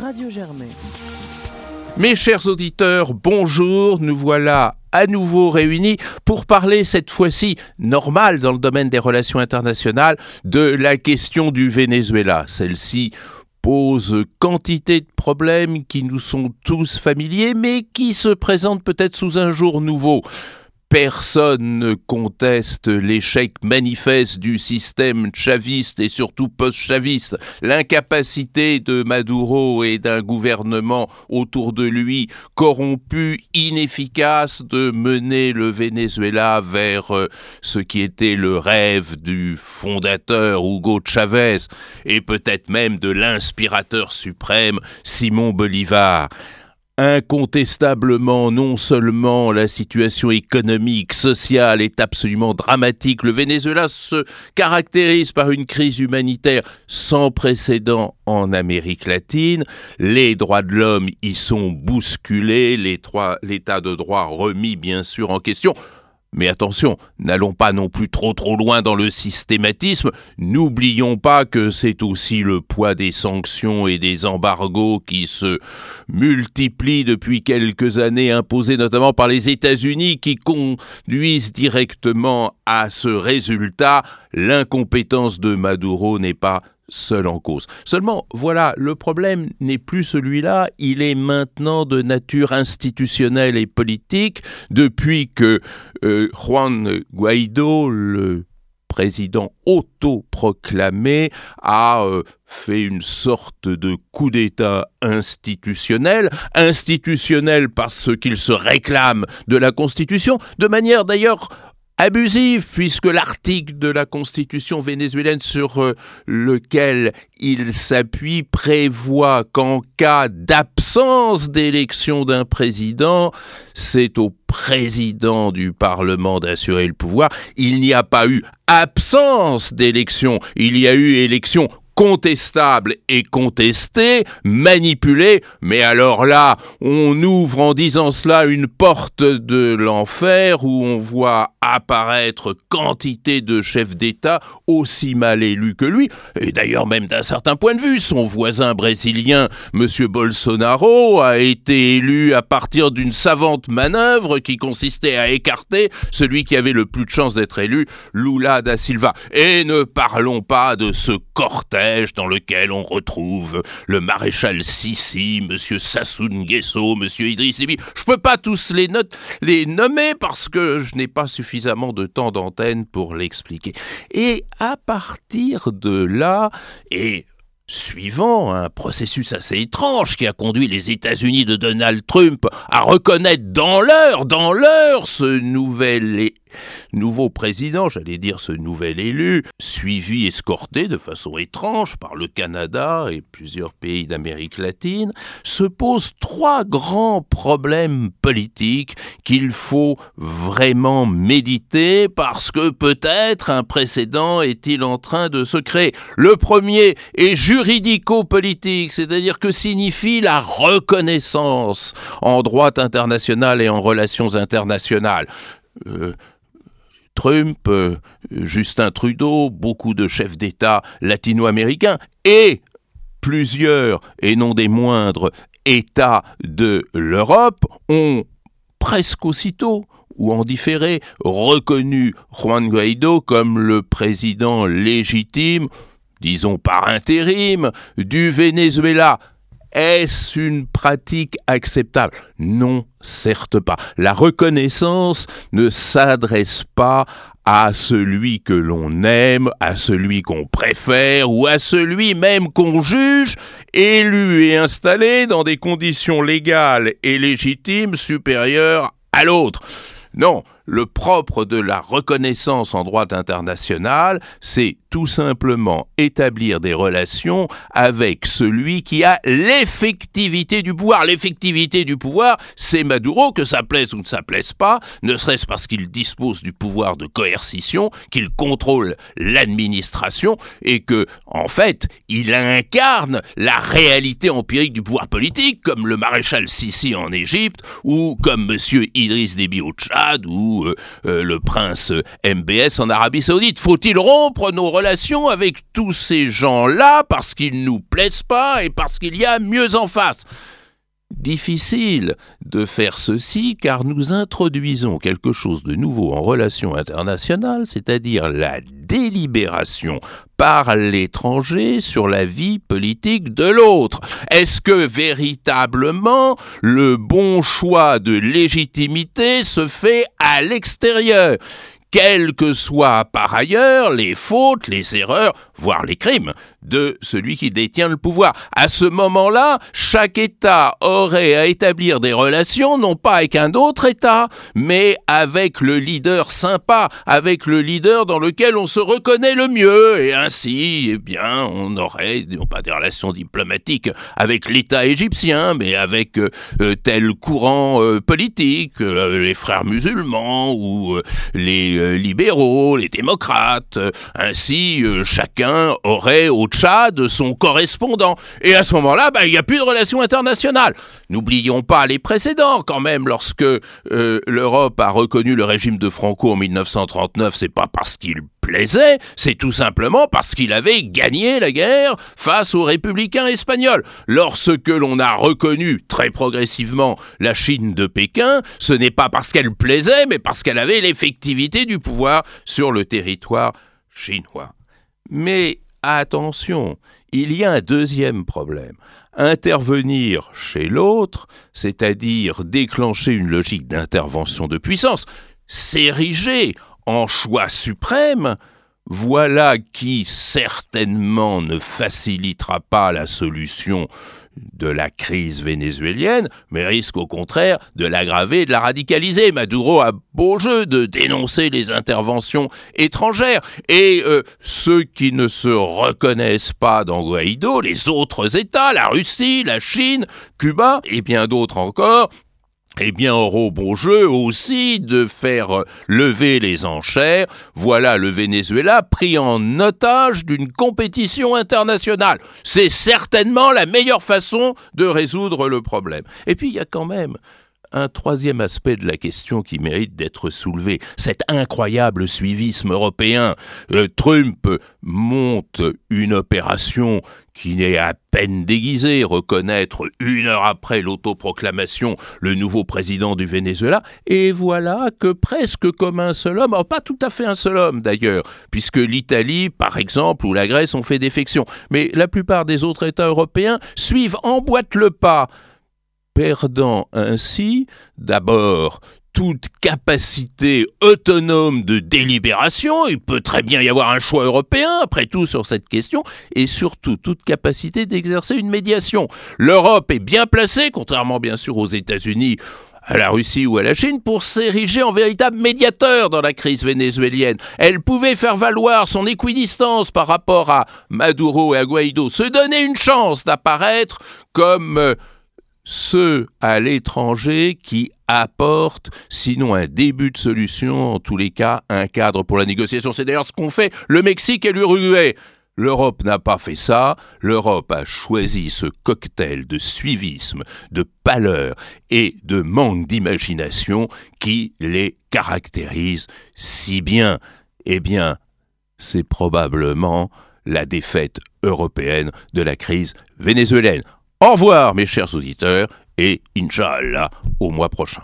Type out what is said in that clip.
Radio Germain. Mes chers auditeurs, bonjour, nous voilà à nouveau réunis pour parler cette fois-ci normal dans le domaine des relations internationales de la question du Venezuela. Celle-ci pose quantité de problèmes qui nous sont tous familiers mais qui se présentent peut-être sous un jour nouveau. Personne ne conteste l'échec manifeste du système chaviste et surtout post-chaviste, l'incapacité de Maduro et d'un gouvernement autour de lui corrompu, inefficace de mener le Venezuela vers euh, ce qui était le rêve du fondateur Hugo Chavez et peut-être même de l'inspirateur suprême Simon Bolivar. Incontestablement, non seulement la situation économique, sociale est absolument dramatique, le Venezuela se caractérise par une crise humanitaire sans précédent en Amérique latine, les droits de l'homme y sont bousculés, l'état de droit remis bien sûr en question, mais attention, n'allons pas non plus trop trop loin dans le systématisme, n'oublions pas que c'est aussi le poids des sanctions et des embargos qui se multiplient depuis quelques années, imposés notamment par les États-Unis, qui conduisent directement à ce résultat. L'incompétence de Maduro n'est pas seul en cause. Seulement, voilà, le problème n'est plus celui-là, il est maintenant de nature institutionnelle et politique depuis que euh, Juan Guaido, le président autoproclamé, a euh, fait une sorte de coup d'État institutionnel, institutionnel parce qu'il se réclame de la Constitution, de manière d'ailleurs abusive puisque l'article de la constitution vénézuélienne sur euh, lequel il s'appuie prévoit qu'en cas d'absence d'élection d'un président, c'est au président du Parlement d'assurer le pouvoir. Il n'y a pas eu absence d'élection, il y a eu élection contestable et contesté, manipulé, mais alors là, on ouvre en disant cela une porte de l'enfer où on voit apparaître quantité de chefs d'État aussi mal élus que lui, et d'ailleurs même d'un certain point de vue, son voisin brésilien, M. Bolsonaro, a été élu à partir d'une savante manœuvre qui consistait à écarter celui qui avait le plus de chances d'être élu, Lula da Silva. Et ne parlons pas de ce cortège dans lequel on retrouve le maréchal Sissi, monsieur Sassoon Nguesso, monsieur Idriss Déby. Je peux pas tous les, les nommer parce que je n'ai pas suffisamment de temps d'antenne pour l'expliquer. Et à partir de là, et suivant un processus assez étrange qui a conduit les États-Unis de Donald Trump à reconnaître dans l'heure, dans l'heure, ce nouvel nouveau président, j'allais dire ce nouvel élu, suivi, escorté de façon étrange par le Canada et plusieurs pays d'Amérique latine, se pose trois grands problèmes politiques qu'il faut vraiment méditer parce que peut-être un précédent est-il en train de se créer. Le premier est juridico-politique, c'est-à-dire que signifie la reconnaissance en droit international et en relations internationales. Euh, Trump, euh, Justin Trudeau, beaucoup de chefs d'État latino-américains et plusieurs, et non des moindres, États de l'Europe ont presque aussitôt ou en différé reconnu Juan Guaido comme le président légitime, disons par intérim, du Venezuela. Est-ce une pratique acceptable? Non, certes pas. La reconnaissance ne s'adresse pas à celui que l'on aime, à celui qu'on préfère ou à celui même qu'on juge, élu et installé dans des conditions légales et légitimes supérieures à l'autre. Non, le propre de la reconnaissance en droit international, c'est tout simplement établir des relations avec celui qui a l'effectivité du pouvoir. L'effectivité du pouvoir, c'est Maduro, que ça plaise ou ne ça plaise pas, ne serait-ce parce qu'il dispose du pouvoir de coercition, qu'il contrôle l'administration et que, en fait, il incarne la réalité empirique du pouvoir politique, comme le maréchal Sissi en Égypte, ou comme monsieur Idriss Déby au Tchad, ou euh, euh, le prince MBS en Arabie Saoudite. Faut-il rompre nos relations avec tous ces gens-là parce qu'ils nous plaisent pas et parce qu'il y a mieux en face? Difficile de faire ceci car nous introduisons quelque chose de nouveau en relations internationales, c'est-à-dire la délibération par l'étranger sur la vie politique de l'autre. Est-ce que véritablement le bon choix de légitimité se fait à l'extérieur? Quelles que soient par ailleurs les fautes, les erreurs, voire les crimes de celui qui détient le pouvoir. À ce moment-là, chaque État aurait à établir des relations non pas avec un autre État, mais avec le leader sympa, avec le leader dans lequel on se reconnaît le mieux, et ainsi, eh bien, on aurait, non pas des relations diplomatiques avec l'État égyptien, mais avec euh, euh, tel courant euh, politique, les frères musulmans ou les libéraux, les démocrates. ainsi, chacun aurait au de son correspondant. Et à ce moment-là, bah, il n'y a plus de relations internationales. N'oublions pas les précédents quand même. Lorsque euh, l'Europe a reconnu le régime de Franco en 1939, c'est pas parce qu'il plaisait, c'est tout simplement parce qu'il avait gagné la guerre face aux républicains espagnols. Lorsque l'on a reconnu très progressivement la Chine de Pékin, ce n'est pas parce qu'elle plaisait, mais parce qu'elle avait l'effectivité du pouvoir sur le territoire chinois. Mais attention, il y a un deuxième problème. Intervenir chez l'autre, c'est-à-dire déclencher une logique d'intervention de puissance, s'ériger en choix suprême, voilà qui certainement ne facilitera pas la solution de la crise vénézuélienne, mais risque au contraire de l'aggraver et de la radicaliser. Maduro a beau jeu de dénoncer les interventions étrangères. Et euh, ceux qui ne se reconnaissent pas dans Guaido, les autres États, la Russie, la Chine, Cuba et bien d'autres encore, eh bien, auront bon jeu aussi de faire lever les enchères. Voilà le Venezuela pris en otage d'une compétition internationale. C'est certainement la meilleure façon de résoudre le problème. Et puis, il y a quand même un troisième aspect de la question qui mérite d'être soulevé, cet incroyable suivisme européen. Euh, Trump monte une opération qui n'est à peine déguisée, reconnaître une heure après l'autoproclamation le nouveau président du Venezuela, et voilà que presque comme un seul homme, pas tout à fait un seul homme d'ailleurs, puisque l'Italie, par exemple, ou la Grèce ont fait défection, mais la plupart des autres États européens suivent en boîte le pas perdant ainsi d'abord toute capacité autonome de délibération, il peut très bien y avoir un choix européen, après tout, sur cette question, et surtout toute capacité d'exercer une médiation. L'Europe est bien placée, contrairement bien sûr aux États-Unis, à la Russie ou à la Chine pour s'ériger en véritable médiateur dans la crise vénézuélienne. Elle pouvait faire valoir son équidistance par rapport à Maduro et à Guaido, se donner une chance d'apparaître comme euh, ceux à l'étranger qui apportent, sinon un début de solution, en tous les cas un cadre pour la négociation. C'est d'ailleurs ce qu'ont fait le Mexique et l'Uruguay. L'Europe n'a pas fait ça, l'Europe a choisi ce cocktail de suivisme, de pâleur et de manque d'imagination qui les caractérise si bien. Eh bien, c'est probablement la défaite européenne de la crise vénézuélienne. Au revoir mes chers auditeurs et Inch'Allah au mois prochain.